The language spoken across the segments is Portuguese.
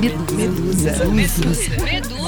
Medusa. Medusa.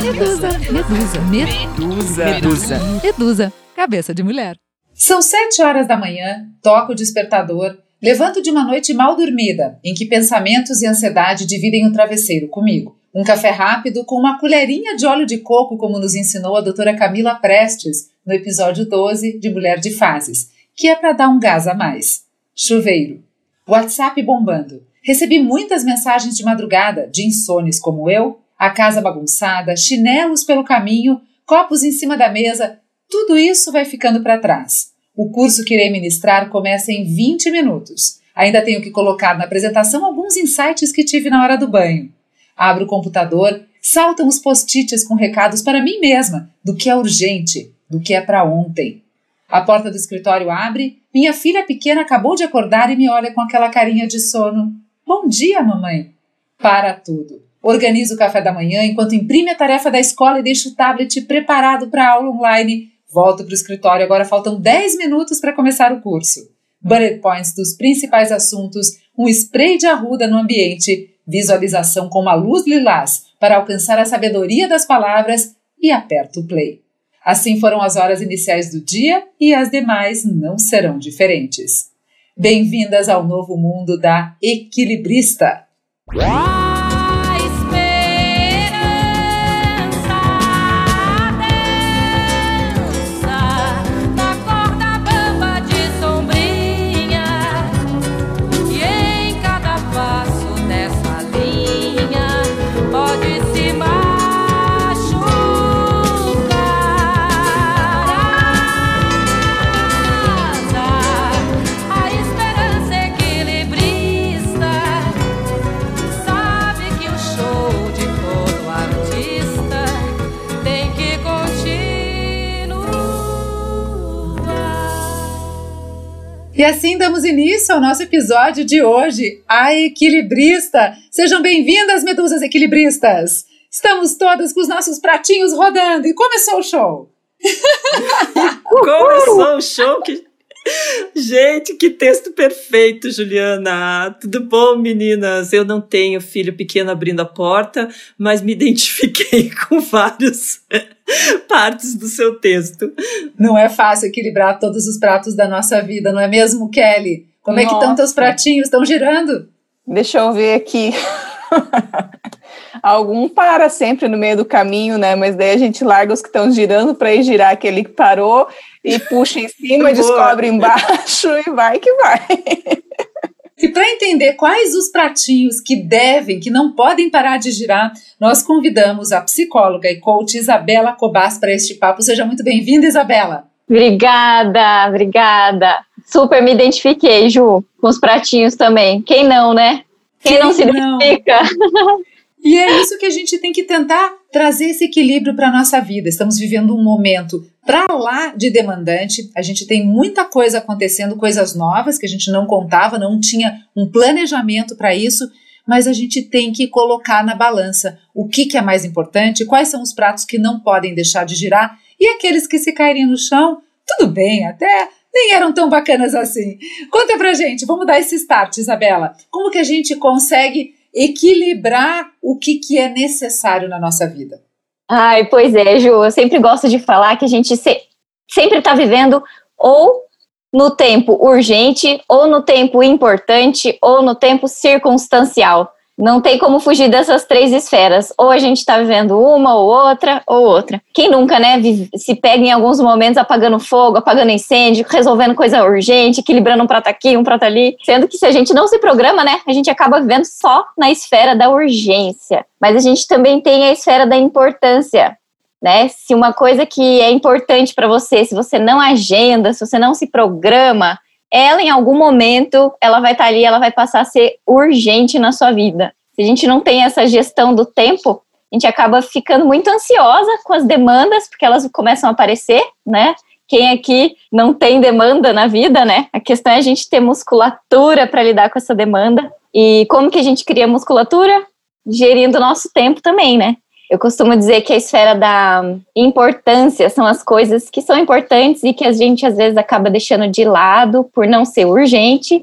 Medusa. Medusa. Medusa. Medusa. Medusa. Cabeça de mulher. São sete horas da manhã, toco o despertador, levanto de uma noite mal dormida, em que pensamentos e ansiedade dividem o travesseiro comigo. Um café rápido com uma colherinha de óleo de coco, como nos ensinou a doutora Camila Prestes no episódio 12 de Mulher de Fases, que é para dar um gás a mais. Chuveiro. WhatsApp bombando. Recebi muitas mensagens de madrugada de insones como eu, a casa bagunçada, chinelos pelo caminho, copos em cima da mesa. Tudo isso vai ficando para trás. O curso que irei ministrar começa em 20 minutos. Ainda tenho que colocar na apresentação alguns insights que tive na hora do banho. Abro o computador, saltam os post-its com recados para mim mesma do que é urgente, do que é para ontem. A porta do escritório abre, minha filha pequena acabou de acordar e me olha com aquela carinha de sono. Bom dia, mamãe. Para tudo. Organizo o café da manhã enquanto imprime a tarefa da escola e deixo o tablet preparado para a aula online. Volto para o escritório, agora faltam 10 minutos para começar o curso. Bullet points dos principais assuntos, um spray de arruda no ambiente, visualização com uma luz lilás para alcançar a sabedoria das palavras e aperto o play. Assim foram as horas iniciais do dia e as demais não serão diferentes. Bem-vindas ao novo mundo da equilibrista. E assim damos início ao nosso episódio de hoje, A Equilibrista. Sejam bem-vindas, medusas equilibristas! Estamos todas com os nossos pratinhos rodando e começou o show! começou o show que Gente, que texto perfeito, Juliana. Tudo bom, meninas? Eu não tenho filho pequeno abrindo a porta, mas me identifiquei com várias partes do seu texto. Não é fácil equilibrar todos os pratos da nossa vida, não é mesmo, Kelly? Como nossa. é que estão teus pratinhos? Estão girando? Deixa eu ver aqui. Algum para sempre no meio do caminho, né? Mas daí a gente larga os que estão girando para ir girar aquele que parou e puxa em cima, descobre embaixo e vai que vai. E para entender quais os pratinhos que devem, que não podem parar de girar, nós convidamos a psicóloga e coach Isabela Cobas para este papo. Seja muito bem-vinda, Isabela. Obrigada, obrigada. Super me identifiquei, Ju, com os pratinhos também. Quem não, né? Quem, Quem não se não? identifica? E é isso que a gente tem que tentar trazer esse equilíbrio para a nossa vida. Estamos vivendo um momento para lá de demandante, a gente tem muita coisa acontecendo, coisas novas que a gente não contava, não tinha um planejamento para isso, mas a gente tem que colocar na balança o que, que é mais importante, quais são os pratos que não podem deixar de girar e aqueles que se caírem no chão, tudo bem, até nem eram tão bacanas assim. Conta pra gente, vamos dar esse start, Isabela. Como que a gente consegue equilibrar o que, que é necessário na nossa vida. Ai, pois é, Ju, eu sempre gosto de falar que a gente se, sempre está vivendo ou no tempo urgente, ou no tempo importante, ou no tempo circunstancial. Não tem como fugir dessas três esferas. Ou a gente está vivendo uma, ou outra, ou outra. Quem nunca, né, se pega em alguns momentos apagando fogo, apagando incêndio, resolvendo coisa urgente, equilibrando um prato aqui, um prato ali. Sendo que se a gente não se programa, né, a gente acaba vivendo só na esfera da urgência. Mas a gente também tem a esfera da importância. Né? Se uma coisa que é importante para você, se você não agenda, se você não se programa, ela em algum momento ela vai estar tá ali, ela vai passar a ser urgente na sua vida. Se a gente não tem essa gestão do tempo, a gente acaba ficando muito ansiosa com as demandas, porque elas começam a aparecer, né? Quem aqui não tem demanda na vida, né? A questão é a gente ter musculatura para lidar com essa demanda. E como que a gente cria musculatura? Gerindo o nosso tempo também, né? Eu costumo dizer que a esfera da importância são as coisas que são importantes e que a gente às vezes acaba deixando de lado por não ser urgente.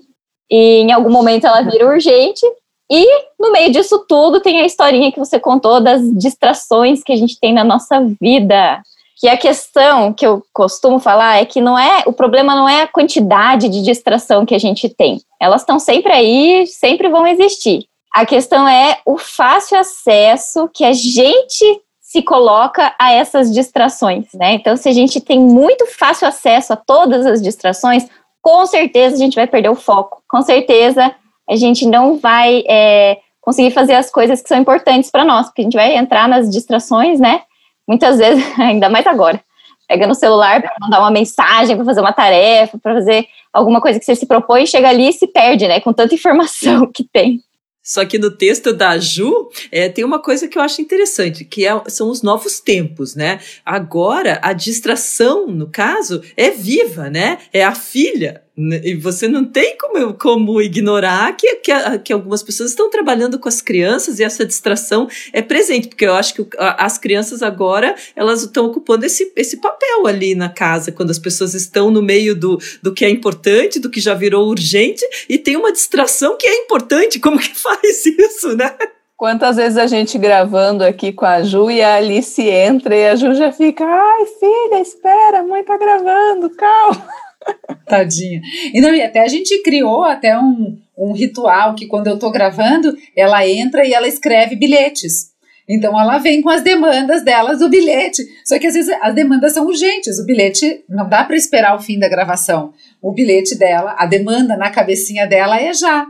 E em algum momento ela vira urgente E no meio disso tudo tem a historinha que você contou das distrações que a gente tem na nossa vida. Que a questão que eu costumo falar é que não é o problema não é a quantidade de distração que a gente tem. Elas estão sempre aí, sempre vão existir. A questão é o fácil acesso que a gente se coloca a essas distrações, né? Então, se a gente tem muito fácil acesso a todas as distrações, com certeza a gente vai perder o foco. Com certeza a gente não vai é, conseguir fazer as coisas que são importantes para nós, porque a gente vai entrar nas distrações, né? Muitas vezes, ainda mais agora. Pega no celular para mandar uma mensagem, para fazer uma tarefa, para fazer alguma coisa que você se propõe, chega ali e se perde, né? Com tanta informação que tem. Só que no texto da Ju, é, tem uma coisa que eu acho interessante, que é, são os novos tempos, né? Agora, a distração, no caso, é viva, né? É a filha. E você não tem como, como ignorar que, que, que, algumas pessoas estão trabalhando com as crianças e essa distração é presente, porque eu acho que as crianças agora elas estão ocupando esse, esse papel ali na casa, quando as pessoas estão no meio do, do que é importante, do que já virou urgente, e tem uma distração que é importante. Como que faz isso, né? Quantas vezes a gente gravando aqui com a Ju e a Alice entra e a Ju já fica, ai filha, espera, a mãe tá gravando, calma. Tadinha. E, não, e até a gente criou até um, um ritual que quando eu tô gravando, ela entra e ela escreve bilhetes. Então ela vem com as demandas delas do bilhete. Só que às vezes as demandas são urgentes. O bilhete não dá para esperar o fim da gravação. O bilhete dela, a demanda na cabecinha dela é já.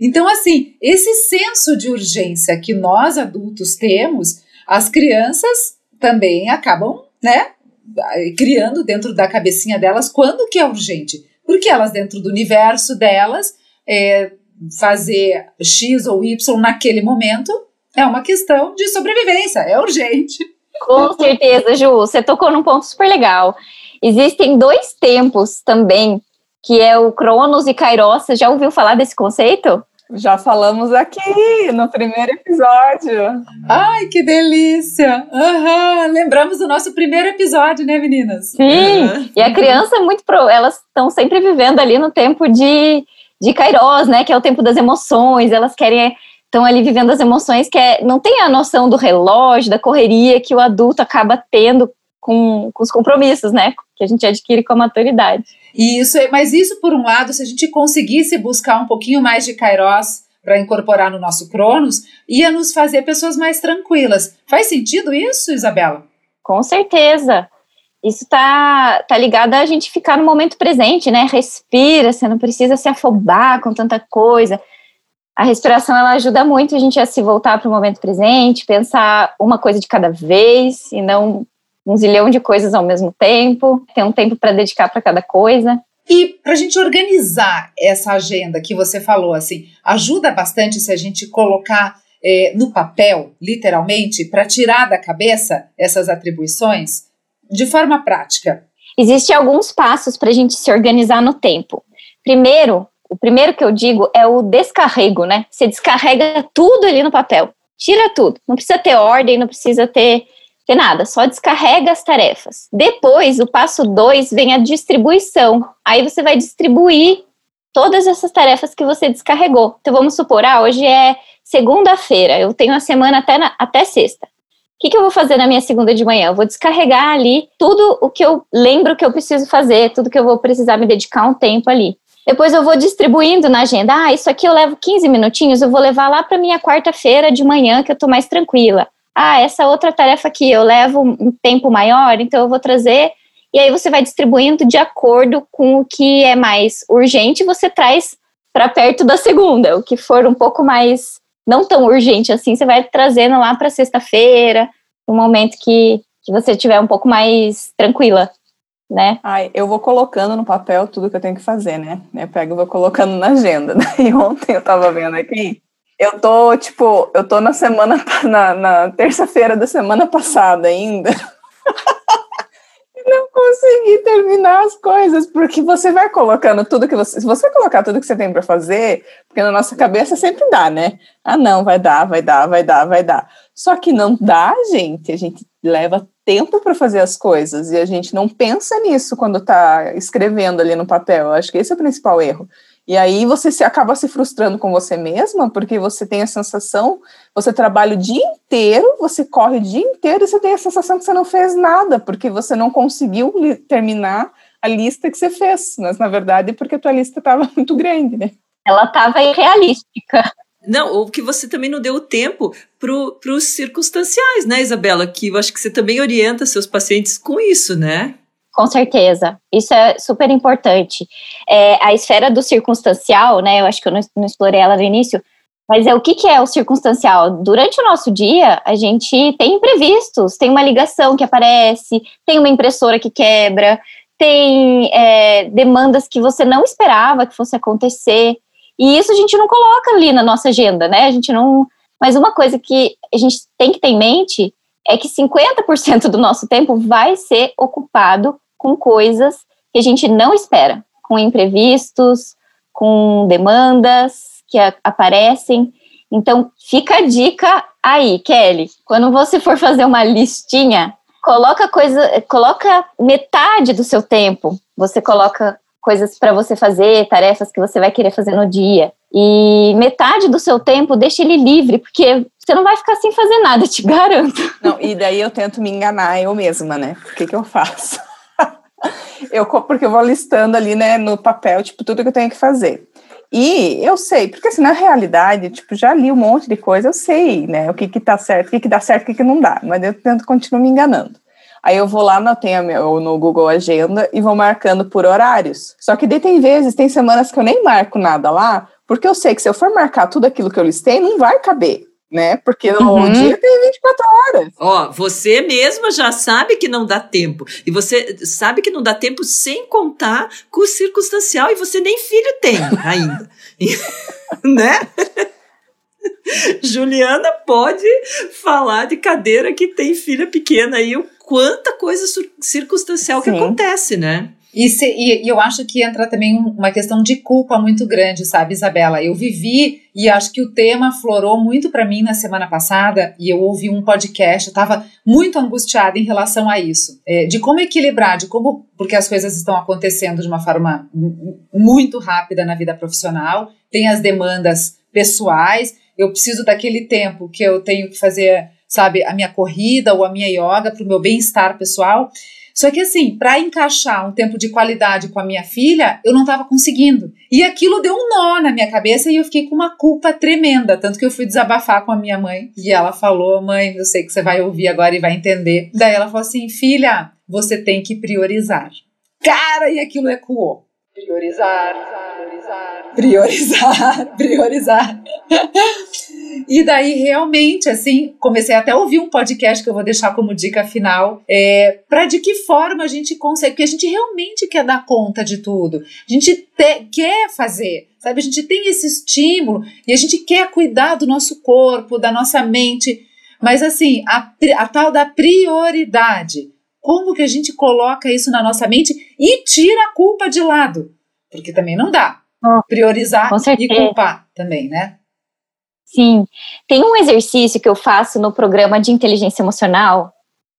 Então, assim, esse senso de urgência que nós adultos temos, as crianças também acabam, né, criando dentro da cabecinha delas quando que é urgente. Porque elas, dentro do universo delas, é, fazer X ou Y naquele momento é uma questão de sobrevivência, é urgente. Com certeza, Ju, você tocou num ponto super legal. Existem dois tempos também, que é o Cronos e Kairos. Você já ouviu falar desse conceito? Já falamos aqui no primeiro episódio. Ai, que delícia! Uhum. Lembramos do nosso primeiro episódio, né, meninas? Sim, uhum. e a criança é muito pro. Elas estão sempre vivendo ali no tempo de, de Kairos, né? Que é o tempo das emoções. Elas querem. Estão ali vivendo as emoções que é, não tem a noção do relógio, da correria que o adulto acaba tendo com, com os compromissos, né? Que a gente adquire com a maturidade. Isso, mas isso por um lado, se a gente conseguisse buscar um pouquinho mais de Kairos para incorporar no nosso Cronos, ia nos fazer pessoas mais tranquilas. Faz sentido isso, Isabela? Com certeza. Isso tá, tá ligado a gente ficar no momento presente, né? Respira, você não precisa se afobar com tanta coisa. A respiração ela ajuda muito a gente a se voltar para o momento presente, pensar uma coisa de cada vez e não um zilhão de coisas ao mesmo tempo, ter um tempo para dedicar para cada coisa. E para a gente organizar essa agenda que você falou, assim, ajuda bastante se a gente colocar é, no papel, literalmente, para tirar da cabeça essas atribuições de forma prática. Existem alguns passos para a gente se organizar no tempo. Primeiro, o primeiro que eu digo é o descarrego, né? Você descarrega tudo ali no papel, tira tudo. Não precisa ter ordem, não precisa ter ter nada, só descarrega as tarefas. Depois, o passo 2 vem a distribuição. Aí você vai distribuir todas essas tarefas que você descarregou. Então vamos supor, ah, hoje é segunda-feira, eu tenho a semana até, na, até sexta. O que, que eu vou fazer na minha segunda de manhã? Eu vou descarregar ali tudo o que eu lembro que eu preciso fazer, tudo que eu vou precisar me dedicar um tempo ali. Depois eu vou distribuindo na agenda. Ah, isso aqui eu levo 15 minutinhos, eu vou levar lá para minha quarta-feira de manhã que eu tô mais tranquila ah, essa outra tarefa aqui eu levo um tempo maior, então eu vou trazer. E aí você vai distribuindo de acordo com o que é mais urgente, você traz para perto da segunda. O que for um pouco mais não tão urgente assim, você vai trazendo lá para sexta-feira, no momento que, que você estiver um pouco mais tranquila, né? Ai, eu vou colocando no papel tudo que eu tenho que fazer, né? Eu pego e vou colocando na agenda. E ontem eu tava vendo aqui eu tô, tipo, eu tô na semana, na, na terça-feira da semana passada ainda. não consegui terminar as coisas, porque você vai colocando tudo que você. Se você colocar tudo que você tem para fazer, porque na nossa cabeça sempre dá, né? Ah, não, vai dar, vai dar, vai dar, vai dar. Só que não dá, gente. A gente leva tempo para fazer as coisas e a gente não pensa nisso quando está escrevendo ali no papel. Eu acho que esse é o principal erro. E aí você se acaba se frustrando com você mesma, porque você tem a sensação, você trabalha o dia inteiro, você corre o dia inteiro e você tem a sensação que você não fez nada, porque você não conseguiu terminar a lista que você fez, mas na verdade porque a tua lista estava muito grande, né? Ela estava irrealística. Não, ou que você também não deu o tempo para os circunstanciais, né, Isabela? Que eu acho que você também orienta seus pacientes com isso, né? Com certeza, isso é super importante. É, a esfera do circunstancial, né? Eu acho que eu não, não explorei ela no início, mas é o que, que é o circunstancial? Durante o nosso dia, a gente tem imprevistos, tem uma ligação que aparece, tem uma impressora que quebra, tem é, demandas que você não esperava que fosse acontecer. E isso a gente não coloca ali na nossa agenda, né? A gente não. Mas uma coisa que a gente tem que ter em mente é que 50% do nosso tempo vai ser ocupado com coisas que a gente não espera, com imprevistos, com demandas que a, aparecem. Então, fica a dica aí, Kelly. Quando você for fazer uma listinha, coloca coisa, coloca metade do seu tempo. Você coloca coisas para você fazer, tarefas que você vai querer fazer no dia. E metade do seu tempo deixa ele livre, porque você não vai ficar sem fazer nada, te garanto. Não, e daí eu tento me enganar eu mesma, né? O que, que eu faço? Eu, porque eu vou listando ali, né, no papel, tipo, tudo que eu tenho que fazer. E eu sei, porque assim, na realidade, tipo, já li um monte de coisa, eu sei, né, o que que tá certo, o que que dá certo, o que que não dá, mas eu tento continuar me enganando. Aí eu vou lá no, tenho no Google Agenda e vou marcando por horários. Só que daí tem vezes, tem semanas que eu nem marco nada lá, porque eu sei que se eu for marcar tudo aquilo que eu listei, não vai caber né? Porque uhum. dia tem 24 horas. Ó, você mesma já sabe que não dá tempo. E você sabe que não dá tempo sem contar com o circunstancial e você nem filho tem ainda. né? Juliana pode falar de cadeira que tem filha pequena aí, o quanta coisa circunstancial Sim. que acontece, né? E, se, e, e, eu acho que entra também uma questão de culpa muito grande, sabe, Isabela? Eu vivi e acho que o tema florou muito para mim na semana passada e eu ouvi um podcast, eu estava muito angustiada em relação a isso, é, de como equilibrar, de como, porque as coisas estão acontecendo de uma forma muito rápida na vida profissional, tem as demandas pessoais, eu preciso daquele tempo que eu tenho que fazer, sabe, a minha corrida ou a minha yoga para o meu bem-estar pessoal. Só que assim, para encaixar um tempo de qualidade com a minha filha, eu não estava conseguindo. E aquilo deu um nó na minha cabeça e eu fiquei com uma culpa tremenda, tanto que eu fui desabafar com a minha mãe e ela falou: "Mãe, eu sei que você vai ouvir agora e vai entender". Daí ela falou assim: "Filha, você tem que priorizar". Cara, e aquilo ecoou. Priorizar, priorizar, priorizar, priorizar. E daí, realmente, assim, comecei até a ouvir um podcast que eu vou deixar como dica final, é, para de que forma a gente consegue, porque a gente realmente quer dar conta de tudo, a gente te, quer fazer, sabe? A gente tem esse estímulo e a gente quer cuidar do nosso corpo, da nossa mente, mas assim, a, a tal da prioridade, como que a gente coloca isso na nossa mente e tira a culpa de lado? Porque também não dá. Priorizar e culpar também, né? Sim. Tem um exercício que eu faço no programa de inteligência emocional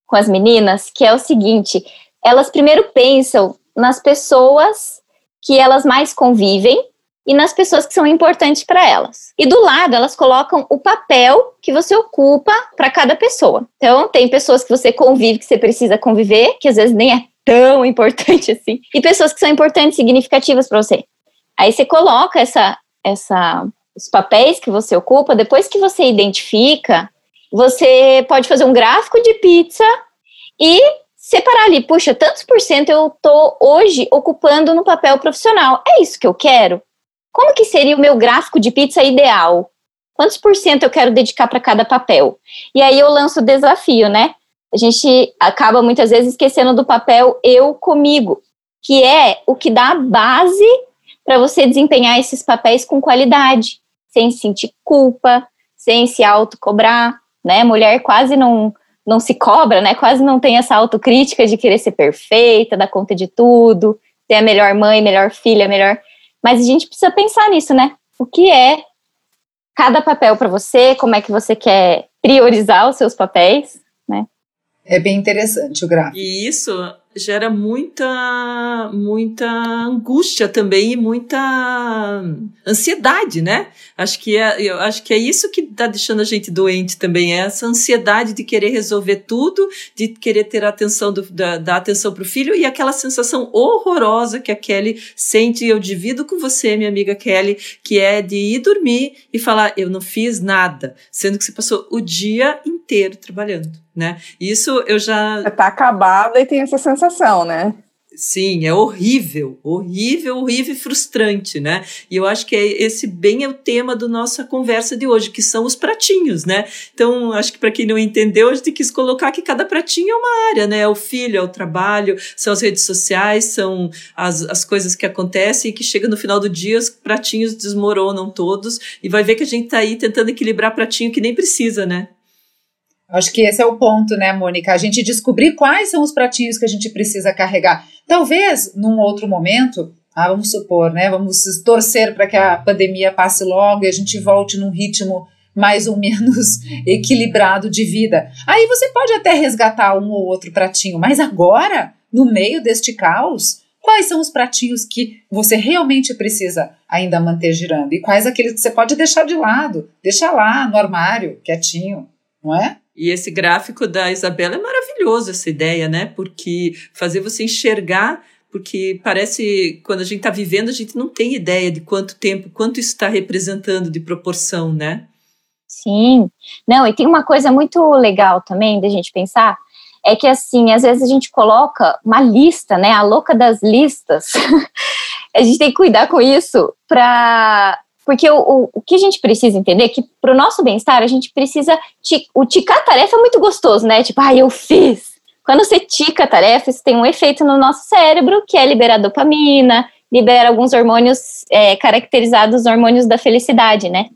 com as meninas, que é o seguinte: elas primeiro pensam nas pessoas que elas mais convivem e nas pessoas que são importantes para elas. E do lado, elas colocam o papel que você ocupa para cada pessoa. Então, tem pessoas que você convive, que você precisa conviver, que às vezes nem é tão importante assim, e pessoas que são importantes, significativas para você. Aí você coloca essa, essa os papéis que você ocupa, depois que você identifica, você pode fazer um gráfico de pizza e separar ali, puxa, tantos por cento eu tô hoje ocupando no papel profissional. É isso que eu quero? Como que seria o meu gráfico de pizza ideal? Quantos por cento eu quero dedicar para cada papel? E aí eu lanço o desafio, né? A gente acaba muitas vezes esquecendo do papel eu comigo, que é o que dá a base para você desempenhar esses papéis com qualidade sem sentir culpa, sem se autocobrar, né? Mulher quase não não se cobra, né? Quase não tem essa autocrítica de querer ser perfeita, dar conta de tudo, ser a melhor mãe, melhor filha, melhor. Mas a gente precisa pensar nisso, né? O que é cada papel para você? Como é que você quer priorizar os seus papéis, né? É bem interessante o gráfico. E isso gera muita muita angústia também e muita ansiedade, né? Acho que é, eu acho que é isso que está deixando a gente doente também, é essa ansiedade de querer resolver tudo, de querer ter a atenção do, da, da atenção para o filho e aquela sensação horrorosa que a Kelly sente, eu divido com você, minha amiga Kelly, que é de ir dormir e falar, eu não fiz nada, sendo que você passou o dia inteiro trabalhando né? Isso eu já. Tá acabada e tem essa sensação, né? Sim, é horrível, horrível, horrível e frustrante, né? E eu acho que é esse bem é o tema da nossa conversa de hoje, que são os pratinhos, né? Então, acho que para quem não entendeu, a gente quis colocar que cada pratinho é uma área, né? É o filho, é o trabalho, são as redes sociais, são as, as coisas que acontecem e que chega no final do dia, os pratinhos desmoronam todos e vai ver que a gente tá aí tentando equilibrar pratinho que nem precisa, né? Acho que esse é o ponto, né, Mônica? A gente descobrir quais são os pratinhos que a gente precisa carregar. Talvez, num outro momento, ah, vamos supor, né? Vamos torcer para que a pandemia passe logo e a gente volte num ritmo mais ou menos equilibrado de vida. Aí você pode até resgatar um ou outro pratinho, mas agora, no meio deste caos, quais são os pratinhos que você realmente precisa ainda manter girando e quais aqueles que você pode deixar de lado, deixar lá no armário, quietinho, não é? E esse gráfico da Isabela é maravilhoso, essa ideia, né? Porque fazer você enxergar, porque parece, quando a gente está vivendo, a gente não tem ideia de quanto tempo, quanto isso está representando de proporção, né? Sim. Não, e tem uma coisa muito legal também da gente pensar, é que assim, às vezes a gente coloca uma lista, né? A louca das listas. a gente tem que cuidar com isso para porque o, o, o, que a gente precisa entender é que para o nosso bem-estar, a gente precisa. O ticar a tarefa é muito gostoso, né? Tipo, ah, eu fiz. Quando você tica a tarefa, isso tem um efeito no nosso cérebro, que é liberar dopamina, libera alguns hormônios é, caracterizados hormônios da felicidade, né?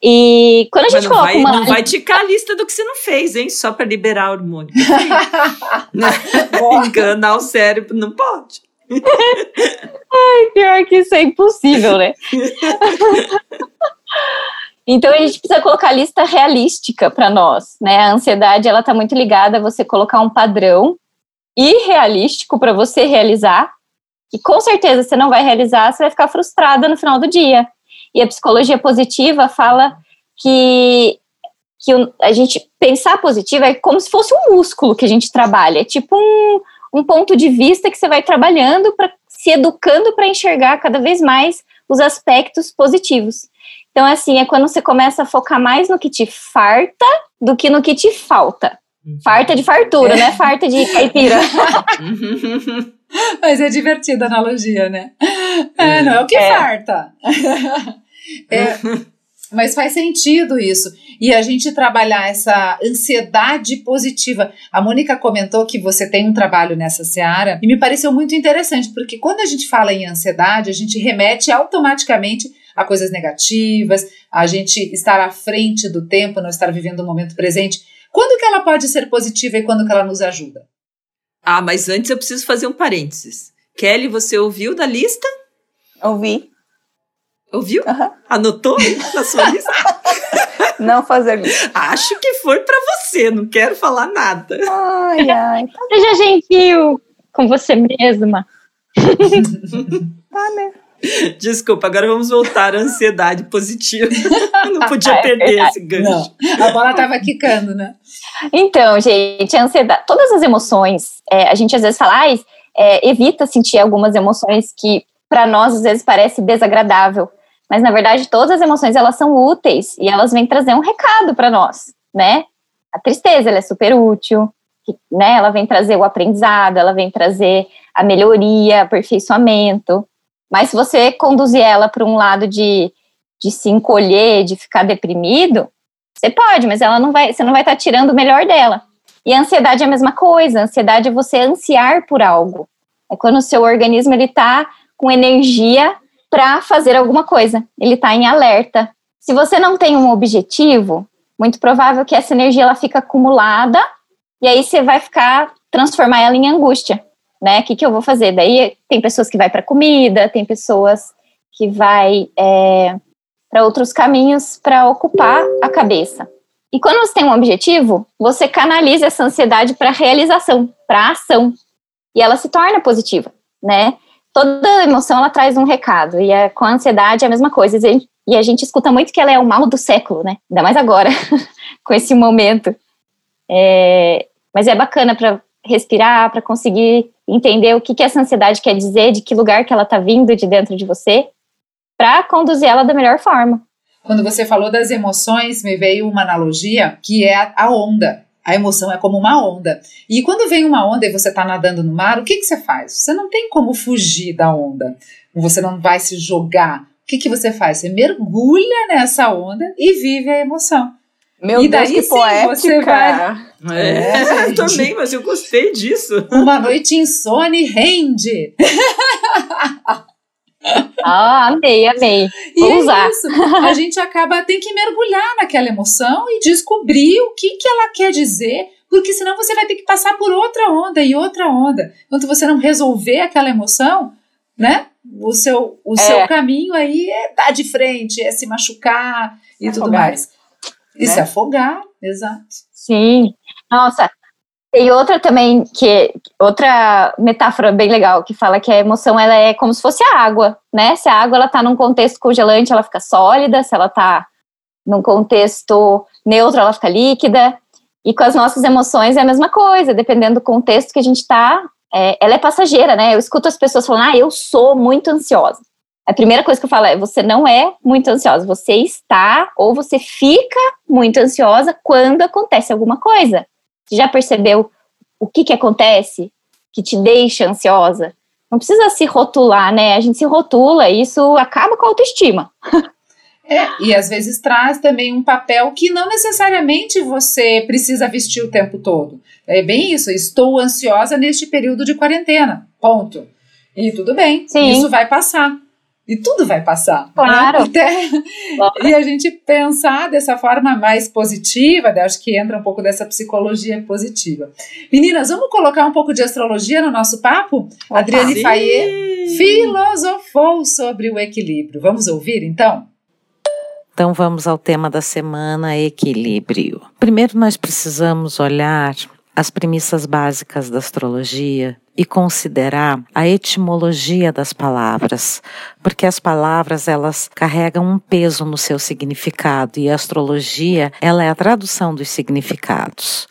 E quando a gente coloca vai, uma. Não vai ticar a lista do que você não fez, hein? Só para liberar hormônio. Enganar o cérebro, não pode. Ai, pior que isso é impossível, né? Então a gente precisa colocar lista realística para nós, né? A ansiedade ela está muito ligada a você colocar um padrão irrealístico para você realizar, e com certeza você não vai realizar, você vai ficar frustrada no final do dia. E a psicologia positiva fala que que a gente pensar positivo é como se fosse um músculo que a gente trabalha, é tipo um, um ponto de vista que você vai trabalhando para se educando para enxergar cada vez mais os aspectos positivos. Então, assim, é quando você começa a focar mais no que te farta do que no que te falta. Uhum. Farta de fartura, é. né? Farta de caipira. Mas é divertida a analogia, né? É, não é o que é. farta. é, mas faz sentido isso. E a gente trabalhar essa ansiedade positiva. A Mônica comentou que você tem um trabalho nessa seara e me pareceu muito interessante, porque quando a gente fala em ansiedade, a gente remete automaticamente a coisas negativas, a gente estar à frente do tempo, não estar vivendo o momento presente. Quando que ela pode ser positiva e quando que ela nos ajuda? Ah, mas antes eu preciso fazer um parênteses. Kelly, você ouviu da lista? Ouvi. Ouviu? Uhum. Anotou na sua lista? Não fazer isso. Acho que foi para você, não quero falar nada. Ai, ai. Seja gentil com você mesma. tá, né? Desculpa, agora vamos voltar à ansiedade positiva. Não podia é perder esse gancho. Não, a bola estava quicando, né? Então, gente, a ansiedade, todas as emoções, é, a gente às vezes fala, ah, é, evita sentir algumas emoções que para nós às vezes parece desagradável. Mas na verdade todas as emoções elas são úteis e elas vêm trazer um recado para nós, né? A tristeza ela é super útil, né? Ela vem trazer o aprendizado, ela vem trazer a melhoria, aperfeiçoamento. Mas se você conduzir ela para um lado de, de se encolher, de ficar deprimido, você pode, mas ela não vai, você não vai estar tá tirando o melhor dela. E a ansiedade é a mesma coisa. A ansiedade é você ansiar por algo. É quando o seu organismo ele está com energia para fazer alguma coisa. Ele está em alerta. Se você não tem um objetivo, muito provável que essa energia ela fica acumulada e aí você vai ficar transformar ela em angústia, né? O que, que eu vou fazer? Daí tem pessoas que vai para comida, tem pessoas que vai é, para outros caminhos para ocupar a cabeça. E quando você tem um objetivo, você canaliza essa ansiedade para realização, para ação. e ela se torna positiva, né? Toda emoção ela traz um recado e a, com a ansiedade é a mesma coisa. E a gente escuta muito que ela é o mal do século, né? Ainda mais agora, com esse momento. É, mas é bacana para respirar, para conseguir entender o que, que essa ansiedade quer dizer, de que lugar que ela está vindo de dentro de você, para conduzir ela da melhor forma. Quando você falou das emoções, me veio uma analogia que é a onda. A emoção é como uma onda. E quando vem uma onda e você está nadando no mar, o que, que você faz? Você não tem como fugir da onda. Você não vai se jogar. O que, que você faz? Você mergulha nessa onda e vive a emoção. Meu e daí, Deus, que sim, poética. Você vai... É, é também, mas eu gostei disso. Uma noite insone rende. Ah, amei, amei. Vou e usar. É isso. A gente acaba, tem que mergulhar naquela emoção e descobrir o que, que ela quer dizer, porque senão você vai ter que passar por outra onda e outra onda. Enquanto você não resolver aquela emoção, né? O seu, o é. seu caminho aí é dar de frente, é se machucar e tudo mais. E né? se afogar, exato. Sim. Nossa, tem outra também que outra metáfora bem legal que fala que a emoção ela é como se fosse a água, né? Se a água ela tá num contexto congelante, ela fica sólida, se ela tá num contexto neutro, ela fica líquida. E com as nossas emoções é a mesma coisa, dependendo do contexto que a gente tá, é, ela é passageira, né? Eu escuto as pessoas falando: "Ah, eu sou muito ansiosa". A primeira coisa que eu falo é: você não é muito ansiosa, você está ou você fica muito ansiosa quando acontece alguma coisa. Você já percebeu o que, que acontece que te deixa ansiosa? Não precisa se rotular, né? A gente se rotula e isso acaba com a autoestima. É, e às vezes traz também um papel que não necessariamente você precisa vestir o tempo todo. É bem isso, estou ansiosa neste período de quarentena, ponto. E tudo bem, Sim. isso vai passar. E tudo vai passar. Né? Claro. Né? Até, e a gente pensar dessa forma mais positiva, acho que entra um pouco dessa psicologia positiva. Meninas, vamos colocar um pouco de astrologia no nosso papo? Opa, Adriane sim. Fayet filosofou sobre o equilíbrio. Vamos ouvir então? Então vamos ao tema da semana: equilíbrio. Primeiro, nós precisamos olhar as premissas básicas da astrologia e considerar a etimologia das palavras, porque as palavras elas carregam um peso no seu significado e a astrologia ela é a tradução dos significados.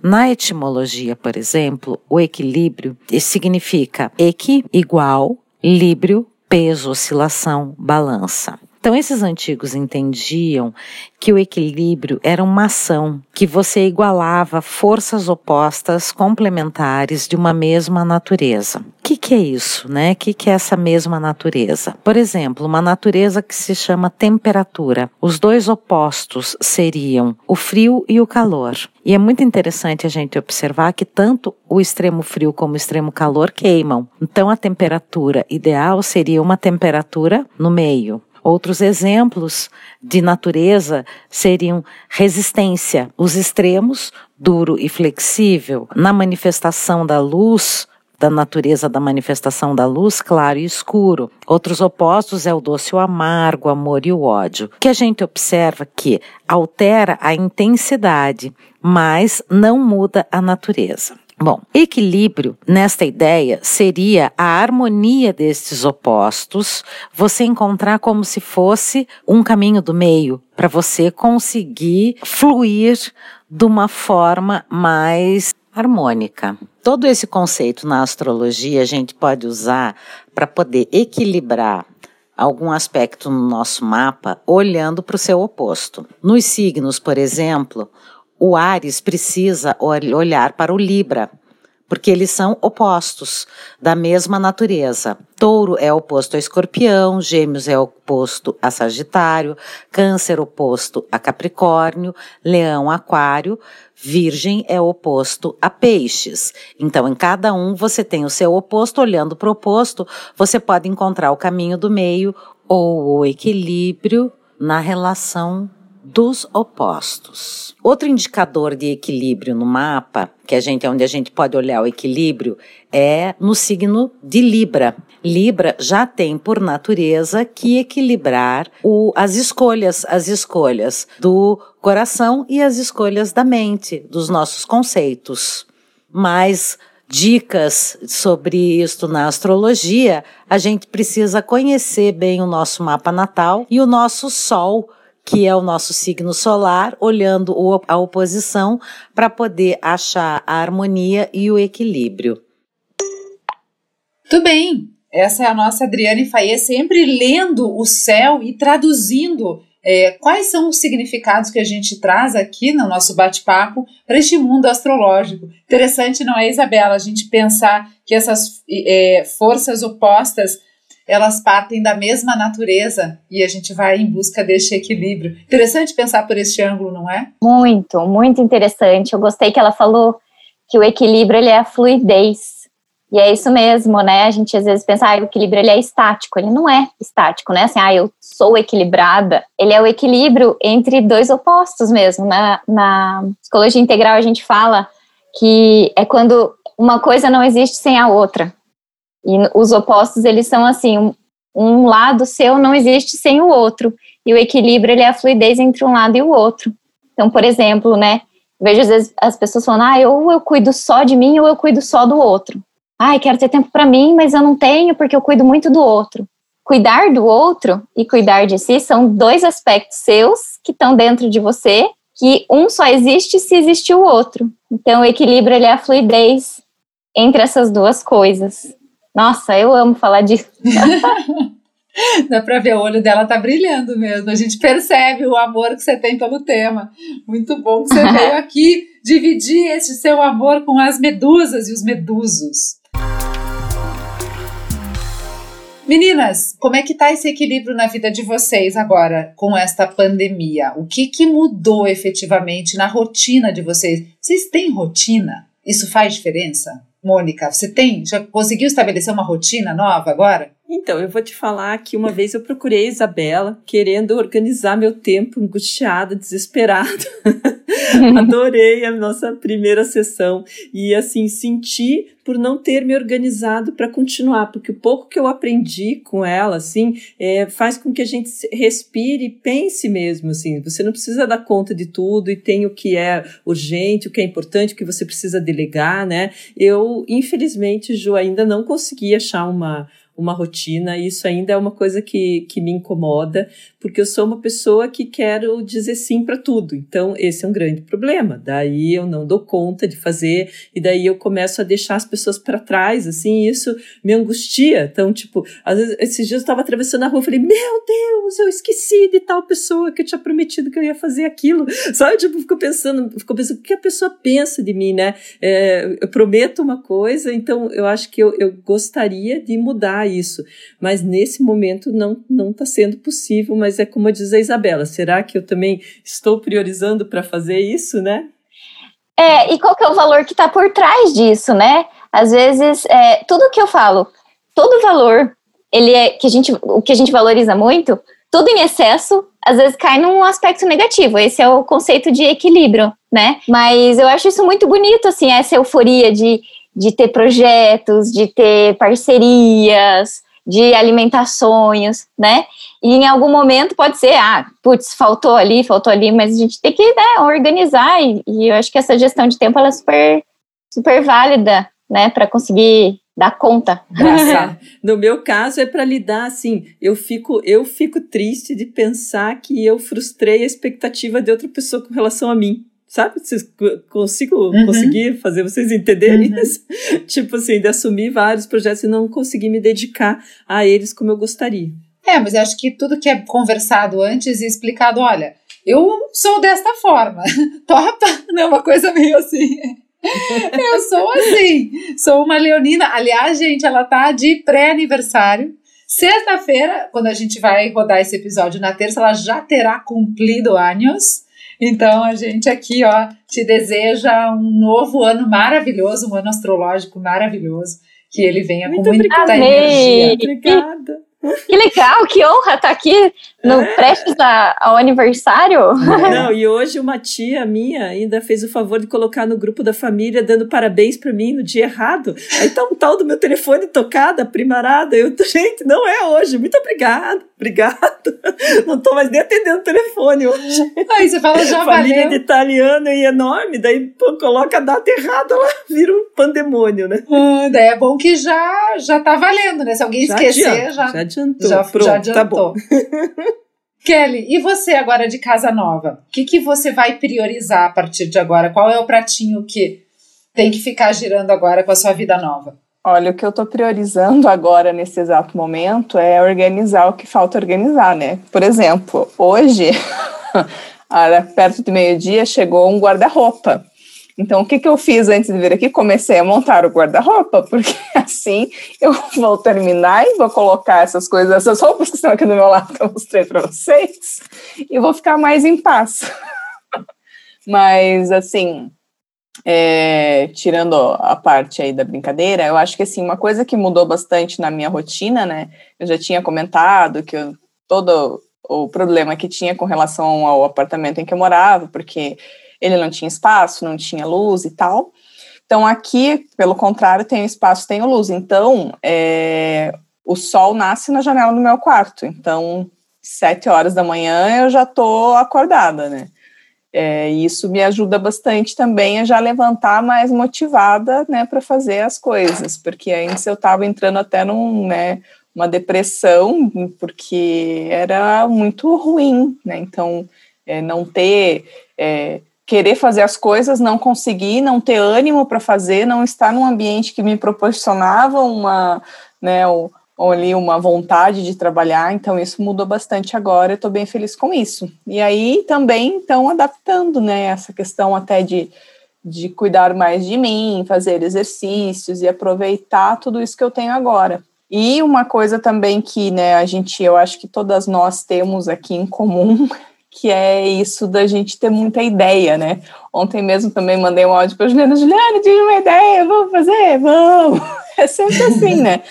Na etimologia, por exemplo, o equilíbrio significa equi igual, líbrio, peso, oscilação, balança. Então, esses antigos entendiam que o equilíbrio era uma ação, que você igualava forças opostas complementares de uma mesma natureza. O que, que é isso, né? O que, que é essa mesma natureza? Por exemplo, uma natureza que se chama temperatura. Os dois opostos seriam o frio e o calor. E é muito interessante a gente observar que tanto o extremo frio como o extremo calor queimam. Então, a temperatura ideal seria uma temperatura no meio. Outros exemplos de natureza seriam resistência, os extremos, duro e flexível, na manifestação da luz, da natureza da manifestação da luz, claro e escuro. Outros opostos é o doce o amargo, o amor e o ódio. Que a gente observa que altera a intensidade, mas não muda a natureza. Bom, equilíbrio nesta ideia seria a harmonia destes opostos, você encontrar como se fosse um caminho do meio para você conseguir fluir de uma forma mais harmônica. Todo esse conceito na astrologia a gente pode usar para poder equilibrar algum aspecto no nosso mapa olhando para o seu oposto. Nos signos, por exemplo, o Ares precisa olhar para o Libra, porque eles são opostos, da mesma natureza. Touro é oposto a Escorpião, Gêmeos é oposto a Sagitário, Câncer oposto a Capricórnio, Leão Aquário, Virgem é oposto a Peixes. Então, em cada um você tem o seu oposto, olhando para o oposto, você pode encontrar o caminho do meio ou o equilíbrio na relação dos opostos. Outro indicador de equilíbrio no mapa, que a gente é onde a gente pode olhar o equilíbrio, é no signo de Libra. Libra já tem por natureza que equilibrar o, as escolhas, as escolhas do coração e as escolhas da mente, dos nossos conceitos. Mas dicas sobre isto na astrologia, a gente precisa conhecer bem o nosso mapa natal e o nosso sol, que é o nosso signo solar, olhando a oposição para poder achar a harmonia e o equilíbrio. Tudo bem. Essa é a nossa Adriane Faye, sempre lendo o céu e traduzindo é, quais são os significados que a gente traz aqui no nosso bate-papo para este mundo astrológico. Interessante, não é, Isabela, a gente pensar que essas é, forças opostas elas partem da mesma natureza e a gente vai em busca deste equilíbrio. Interessante pensar por este ângulo, não é? Muito, muito interessante. Eu gostei que ela falou que o equilíbrio ele é a fluidez. E é isso mesmo, né? A gente às vezes pensa, ah, o equilíbrio ele é estático. Ele não é estático, né? Assim, ah, eu sou equilibrada. Ele é o equilíbrio entre dois opostos mesmo. Na, na psicologia integral a gente fala que é quando uma coisa não existe sem a outra. E os opostos, eles são assim, um, lado seu não existe sem o outro. E o equilíbrio, ele é a fluidez entre um lado e o outro. Então, por exemplo, né, vejo às vezes as pessoas falando, ah, ou eu cuido só de mim ou eu cuido só do outro ai, quero ter tempo para mim, mas eu não tenho porque eu cuido muito do outro. Cuidar do outro e cuidar de si são dois aspectos seus que estão dentro de você, que um só existe se existe o outro. Então, o equilíbrio é a fluidez entre essas duas coisas. Nossa, eu amo falar disso. Dá para ver, o olho dela tá brilhando mesmo. A gente percebe o amor que você tem pelo tema. Muito bom que você veio aqui dividir esse seu amor com as medusas e os medusos. Meninas, como é que tá esse equilíbrio na vida de vocês agora com esta pandemia? O que que mudou efetivamente na rotina de vocês? Vocês têm rotina? Isso faz diferença? Mônica, você tem? Já conseguiu estabelecer uma rotina nova agora? Então, eu vou te falar que uma vez eu procurei a Isabela, querendo organizar meu tempo, angustiada, desesperada. Adorei a nossa primeira sessão e, assim, senti por não ter me organizado para continuar, porque o pouco que eu aprendi com ela, assim, é, faz com que a gente respire e pense mesmo, assim. Você não precisa dar conta de tudo e tem o que é urgente, o que é importante, o que você precisa delegar, né? Eu, infelizmente, Ju, ainda não consegui achar uma uma rotina, e isso ainda é uma coisa que, que me incomoda, porque eu sou uma pessoa que quero dizer sim para tudo. Então, esse é um grande problema. Daí eu não dou conta de fazer, e daí eu começo a deixar as pessoas para trás, assim, isso me angustia. Então, tipo, às vezes, esses dias eu estava atravessando a rua, eu falei, meu Deus, eu esqueci de tal pessoa que eu tinha prometido que eu ia fazer aquilo. Sabe, tipo, fico pensando, fico pensando, o que a pessoa pensa de mim, né? É, eu prometo uma coisa, então eu acho que eu, eu gostaria de mudar isso. Mas nesse momento não não está sendo possível, mas é como diz a Isabela, será que eu também estou priorizando para fazer isso, né? É, e qual que é o valor que está por trás disso, né? Às vezes, é, tudo que eu falo, todo valor, ele é que a gente, o que a gente valoriza muito, tudo em excesso, às vezes cai num aspecto negativo. Esse é o conceito de equilíbrio, né? Mas eu acho isso muito bonito, assim, essa euforia de de ter projetos, de ter parcerias, de alimentar sonhos, né? E em algum momento pode ser, ah, putz, faltou ali, faltou ali, mas a gente tem que né, organizar, e, e eu acho que essa gestão de tempo ela é super, super válida, né, para conseguir dar conta. No meu caso é para lidar assim, eu fico eu fico triste de pensar que eu frustrei a expectativa de outra pessoa com relação a mim sabe? Vocês consigo uhum. conseguir fazer vocês entenderem uhum. isso? tipo assim, de assumir vários projetos e não conseguir me dedicar a eles como eu gostaria. É, mas eu acho que tudo que é conversado antes e explicado, olha, eu sou desta forma, topa, não é uma coisa meio assim. eu sou assim, sou uma leonina. Aliás, gente, ela tá de pré-aniversário. Sexta-feira, quando a gente vai rodar esse episódio na terça, ela já terá cumprido anos. Então a gente aqui, ó, te deseja um novo ano maravilhoso, um ano astrológico maravilhoso, que ele venha Muito com muita obrigada. energia. Obrigada. Que legal, que honra estar tá aqui no é. prestes a, ao aniversário. Não, e hoje uma tia minha ainda fez o favor de colocar no grupo da família dando parabéns para mim no dia errado. Aí tá um tal do meu telefone tocado, primarada. Eu, gente, não é hoje. Muito obrigada. Obrigada. Não tô mais nem atendendo o telefone hoje. Aí você fala, já Família valeu. de italiano e enorme, daí pô, coloca a data errada lá, vira um pandemônio, né? Ah, daí é bom que já, já tá valendo, né? Se alguém esquecer, adianta, já, já adiantou. já, Pronto, já tá bom. adiantou. Kelly, e você agora de casa nova? O que, que você vai priorizar a partir de agora? Qual é o pratinho que tem que ficar girando agora com a sua vida nova? Olha, o que eu estou priorizando agora, nesse exato momento, é organizar o que falta organizar, né? Por exemplo, hoje, perto do meio-dia, chegou um guarda-roupa. Então, o que, que eu fiz antes de vir aqui? Comecei a montar o guarda-roupa, porque assim eu vou terminar e vou colocar essas coisas, essas roupas que estão aqui do meu lado, que eu mostrei para vocês, e vou ficar mais em paz. Mas, assim, é, tirando a parte aí da brincadeira, eu acho que, assim, uma coisa que mudou bastante na minha rotina, né? Eu já tinha comentado que eu, todo o problema que tinha com relação ao apartamento em que eu morava, porque ele não tinha espaço, não tinha luz e tal. Então, aqui, pelo contrário, tem espaço, tem luz. Então, é, o sol nasce na janela do meu quarto. Então, sete horas da manhã eu já tô acordada, né? É, isso me ajuda bastante também a já levantar mais motivada, né, para fazer as coisas, porque antes eu estava entrando até num, né, uma depressão, porque era muito ruim, né? Então, é, não ter é, querer fazer as coisas, não conseguir, não ter ânimo para fazer, não estar num ambiente que me proporcionava uma, né, ali uma vontade de trabalhar, então isso mudou bastante agora, eu estou bem feliz com isso. E aí também estão adaptando, né, essa questão até de, de cuidar mais de mim, fazer exercícios e aproveitar tudo isso que eu tenho agora. E uma coisa também que, né, a gente, eu acho que todas nós temos aqui em comum que é isso da gente ter muita ideia, né? Ontem mesmo também mandei um áudio para a Juliana, Juliana, tive uma ideia, vamos fazer? Vamos! É sempre assim, né?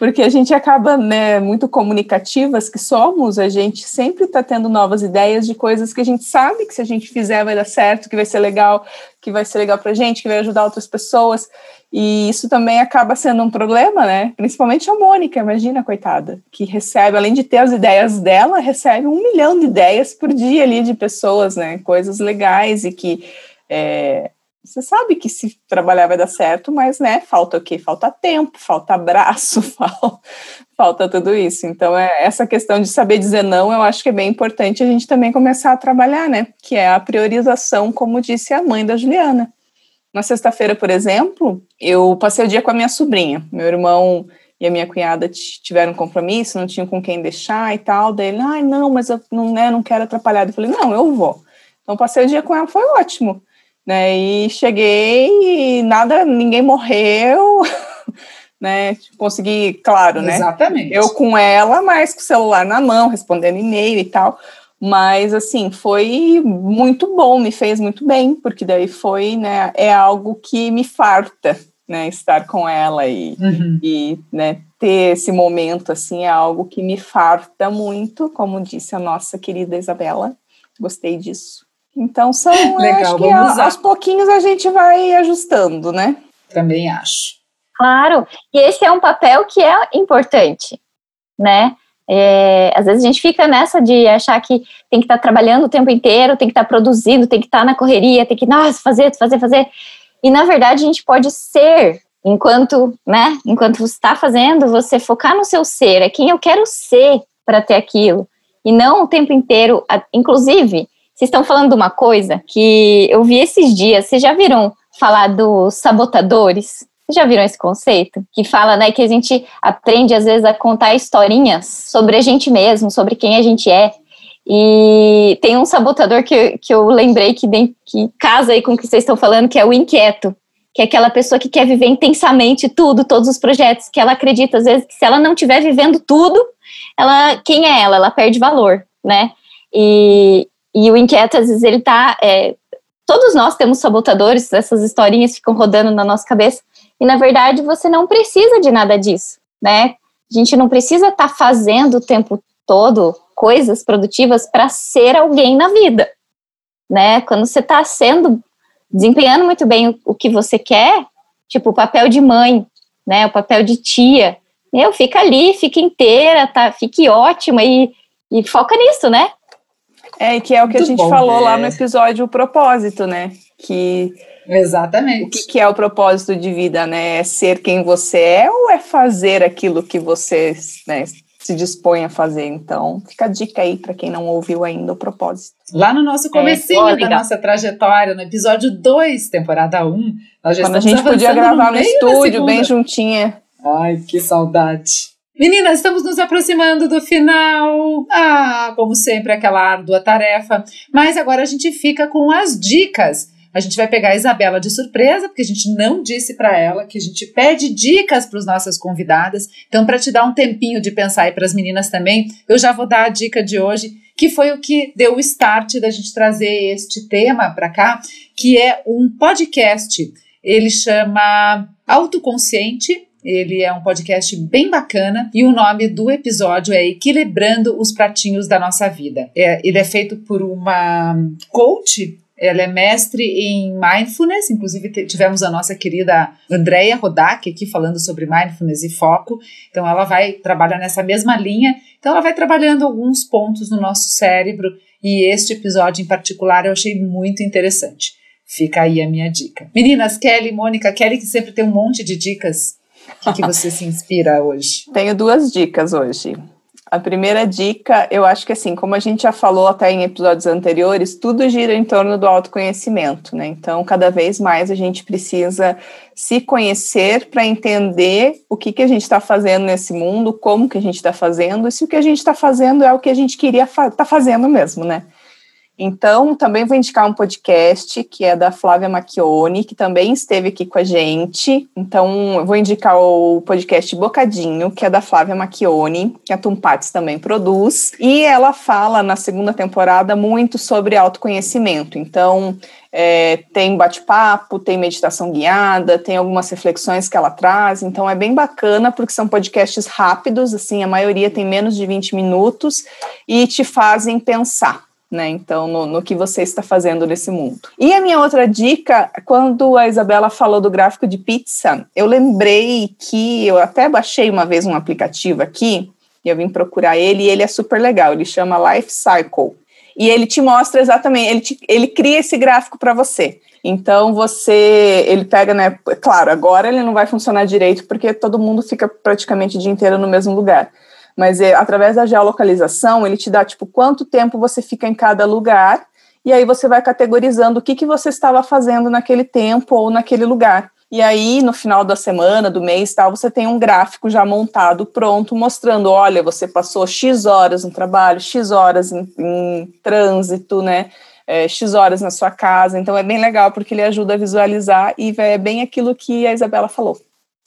Porque a gente acaba, né, muito comunicativas que somos, a gente sempre está tendo novas ideias de coisas que a gente sabe que se a gente fizer vai dar certo, que vai ser legal, que vai ser legal para a gente, que vai ajudar outras pessoas. E isso também acaba sendo um problema, né? Principalmente a Mônica, imagina, coitada, que recebe, além de ter as ideias dela, recebe um milhão de ideias por dia ali de pessoas, né? Coisas legais e que é, você sabe que se trabalhar vai dar certo, mas, né, falta o quê? Falta tempo, falta abraço, falta, tudo isso. Então, é, essa questão de saber dizer não, eu acho que é bem importante a gente também começar a trabalhar, né? Que é a priorização, como disse a mãe da Juliana. Na sexta-feira, por exemplo, eu passei o dia com a minha sobrinha. Meu irmão e a minha cunhada tiveram um compromisso, não tinham com quem deixar e tal. Daí ele, ai, não, mas eu não, né, não quero atrapalhar. Eu falei, não, eu vou. Então, passei o dia com ela, foi ótimo. Né, e cheguei e nada, ninguém morreu, né? Consegui, claro, né? Exatamente. Eu com ela, mas com o celular na mão, respondendo e-mail e tal. Mas, assim, foi muito bom, me fez muito bem, porque daí foi, né, é algo que me farta, né, estar com ela e, Uhum. e né, ter esse momento, assim, é algo que me farta muito, como disse a nossa querida Isabela, gostei disso. Então, são, Legal, acho que vamos a- aos pouquinhos a gente vai ajustando, né? Também acho. Claro, e esse é um papel que é importante, né? É, às vezes a gente fica nessa de achar que tem que estar trabalhando o tempo inteiro, tem que estar produzindo, tem que estar na correria, tem que, nossa, fazer, fazer, fazer. E na verdade a gente pode ser, enquanto, né? Enquanto você está fazendo, você focar no seu ser, é quem eu quero ser para ter aquilo, e não o tempo inteiro. Inclusive, vocês estão falando de uma coisa que eu vi esses dias, vocês já viram falar dos sabotadores? Vocês já viram esse conceito? Que fala, né, que a gente aprende às vezes a contar historinhas sobre a gente mesmo, sobre quem a gente é. E tem um sabotador que, que eu lembrei que, dem- que casa aí com o que vocês estão falando, que é o inquieto. Que é aquela pessoa que quer viver intensamente tudo, todos os projetos, que ela acredita, às vezes, que se ela não estiver vivendo tudo, ela, quem é ela? Ela perde valor, né? E, e o inquieto, às vezes, ele tá. é, todos nós temos sabotadores, essas historinhas ficam rodando na nossa cabeça. E na verdade você não precisa de nada disso, né? A gente não precisa estar fazendo o tempo todo coisas produtivas para ser alguém na vida, né? Quando você está sendo desempenhando muito bem o, o que você quer, tipo o papel de mãe, né? O papel de tia, meu, fica ali, fica inteira, tá? Fique ótima e, E foca nisso, né? É, e que é o que Muito a gente bom, falou é. lá no episódio O Propósito, né? Que Exatamente. o que, que é o propósito de vida, né? É ser quem você é ou é fazer aquilo que você né, se dispõe a fazer? Então, fica a dica aí para quem não ouviu ainda o propósito. Lá no nosso comecinho ó, da nossa trajetória, no episódio 2, temporada 1, nós já Quando a gente podia gravar no, da estúdio, bem juntinha. Ai, que saudade. Meninas, estamos nos aproximando do final. Ah, como sempre, aquela árdua tarefa. Mas agora a gente fica com as dicas. A gente vai pegar a Isabela de surpresa, porque a gente não disse para ela que a gente pede dicas para os nossas convidadas. Então, para te dar um tempinho de pensar e para as meninas também, eu já vou dar a dica de hoje, que foi o que deu o start da gente trazer este tema para cá, que é um podcast. Ele chama Autoconsciente. Ele é um podcast bem bacana e o nome do episódio é Equilibrando os Pratinhos da Nossa Vida. É, ele é feito por uma coach ela é mestre em mindfulness, inclusive tivemos a nossa querida Andrea Rodak aqui falando sobre mindfulness e foco. Então ela vai trabalhar nessa mesma linha. Então ela vai trabalhando alguns pontos no nosso cérebro e este episódio em particular eu achei muito interessante. Fica aí a minha dica. Meninas, Kelly, Mônica, Kelly que sempre tem um monte de dicas. O que, que você se inspira hoje? Tenho duas dicas hoje. A primeira dica, eu acho que assim, como a gente já falou até em episódios anteriores, tudo gira em torno do autoconhecimento, né? Então, cada vez mais a gente precisa se conhecer para entender o que, que a gente está fazendo nesse mundo, como que a gente está fazendo, e se o que a gente está fazendo é o que a gente queria estar tá fazendo mesmo, né? Então, também vou indicar um podcast que é da Flávia Macchione, que também esteve aqui com a gente. Então, vou indicar o podcast Bocadinho, que é da Flávia Macchione, que a Tumpates também produz. E ela fala na segunda temporada muito sobre autoconhecimento. Então, é, tem bate-papo, tem meditação guiada, tem algumas reflexões que ela traz. Então, é bem bacana, porque são podcasts rápidos, assim, a maioria tem menos de 20 minutos e te fazem pensar né? Então, no, no, que você está fazendo nesse mundo. E a minha outra dica, quando a Isabela falou do gráfico de pizza, eu lembrei que eu até baixei uma vez um aplicativo aqui, e eu vim procurar ele, e ele é super legal, ele chama Life Cycle. E ele te mostra exatamente, ele, te, ele cria esse gráfico para você. Então você, ele pega, né? Claro, agora ele não vai funcionar direito porque todo mundo fica praticamente o dia inteiro no mesmo lugar mas é, através da geolocalização ele te dá tipo quanto tempo você fica em cada lugar e aí você vai categorizando o que, que você estava fazendo naquele tempo ou naquele lugar. E aí, no final da semana, do mês, tal, você tem um gráfico já montado, pronto, mostrando, olha, você passou X horas no trabalho, X horas em, em trânsito, né? É, X horas na sua casa. Então é bem legal porque ele ajuda a visualizar e é bem aquilo que a Isabela falou.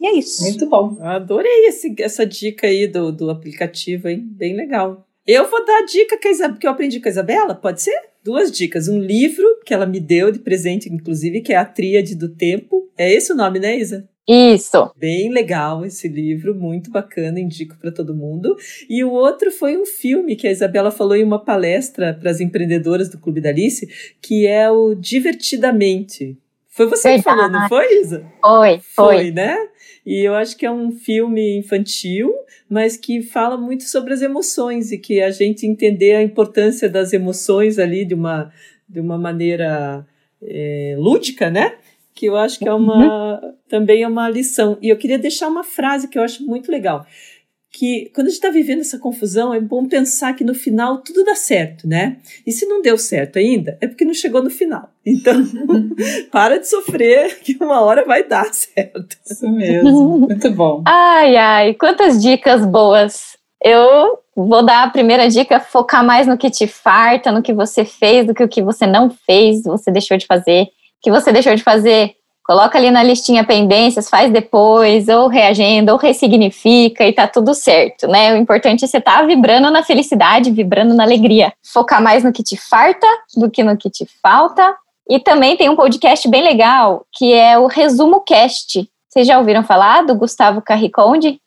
E é isso. Muito bom. Adorei esse, essa dica aí do, do aplicativo, hein? Bem legal. Eu vou dar a dica que, a Isabela, que eu aprendi com a Isabela, pode ser? Duas dicas. Um livro que ela me deu de presente, inclusive, que é A Tríade do Tempo. É esse o nome, né, Isa? Isso. Bem legal esse livro, muito bacana, indico para todo mundo. E o outro foi um filme que a Isabela falou em uma palestra para as empreendedoras do Clube da Alice, que é o Divertidamente. Foi você Verdade. que falou, não foi, Isa? Foi, foi. Foi, né? E eu acho que é um filme infantil, mas que fala muito sobre as emoções e que a gente entender a importância das emoções ali de uma, de uma maneira é, lúdica, né? Que eu acho que é uma também é uma lição. E eu queria deixar uma frase que eu acho muito legal. Que quando a gente está vivendo essa confusão, é bom pensar que no final tudo dá certo, né? E se não deu certo ainda, é porque não chegou no final. Então, para de sofrer, que uma hora vai dar certo. Isso mesmo. Muito bom. Ai, ai, quantas dicas boas. Eu vou dar a primeira dica: focar mais no que te farta, no que você fez, do que o que você não fez, você deixou de fazer. O que você deixou de fazer, coloca ali na listinha pendências, faz depois, ou reagenda, ou ressignifica e tá tudo certo, né? O importante é você estar tá vibrando na felicidade, vibrando na alegria. Focar mais no que te farta do que no que te falta. E também tem um podcast bem legal, que é o Resumo Cast. Vocês já ouviram falar do Gustavo Carriconde?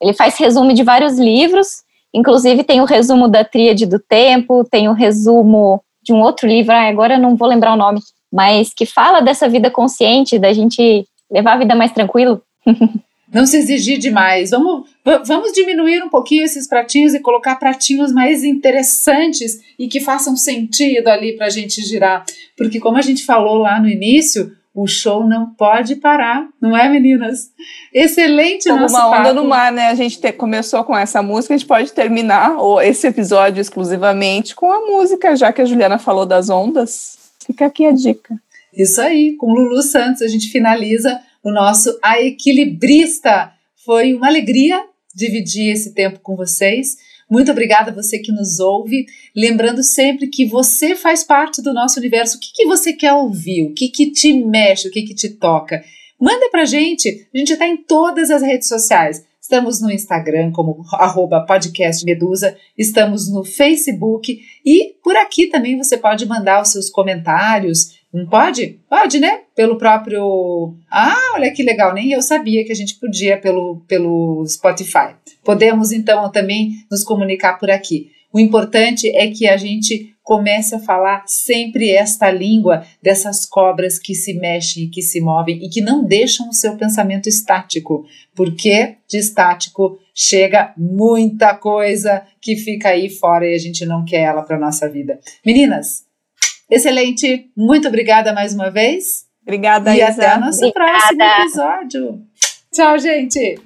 Ele faz resumo de vários livros, inclusive tem o resumo da Tríade do Tempo, tem o resumo de um outro livro, agora eu não vou lembrar o nome, mas que fala dessa vida consciente, da gente levar a vida mais tranquilo. não se exigir demais. Vamos, vamos diminuir um pouquinho esses pratinhos e colocar pratinhos mais interessantes e que façam sentido ali para a gente girar. Porque, como a gente falou lá no início, o show não pode parar, não é, meninas? Excelente Como nosso uma onda papo. no mar, né? A gente te, começou com essa música, a gente pode terminar esse episódio exclusivamente com a música, já que a Juliana falou das ondas. Fica aqui a dica. Isso aí, com Lulu Santos a gente finaliza o nosso A Equilibrista. Foi uma alegria dividir esse tempo com vocês. Muito obrigada a você que nos ouve. Lembrando sempre que você faz parte do nosso universo. O que, que você quer ouvir? O que, que te mexe? O que, que te toca? Manda pra gente. A gente está em todas as redes sociais. Estamos no Instagram como arroba podcast Medusa, estamos no Facebook e por aqui também você pode mandar os seus comentários. Não pode? Pode, né? Pelo próprio. Ah, olha que legal, nem eu sabia que a gente podia pelo, pelo Spotify. Podemos então também nos comunicar por aqui. O importante é que a gente comece a falar sempre esta língua dessas cobras que se mexem, que se movem e que não deixam o seu pensamento estático, porque de estático chega muita coisa que fica aí fora e a gente não quer ela para nossa vida. Meninas, excelente, muito obrigada mais uma vez. Obrigada, e Isa. até o nosso Obrigada. próximo episódio. Tchau, gente.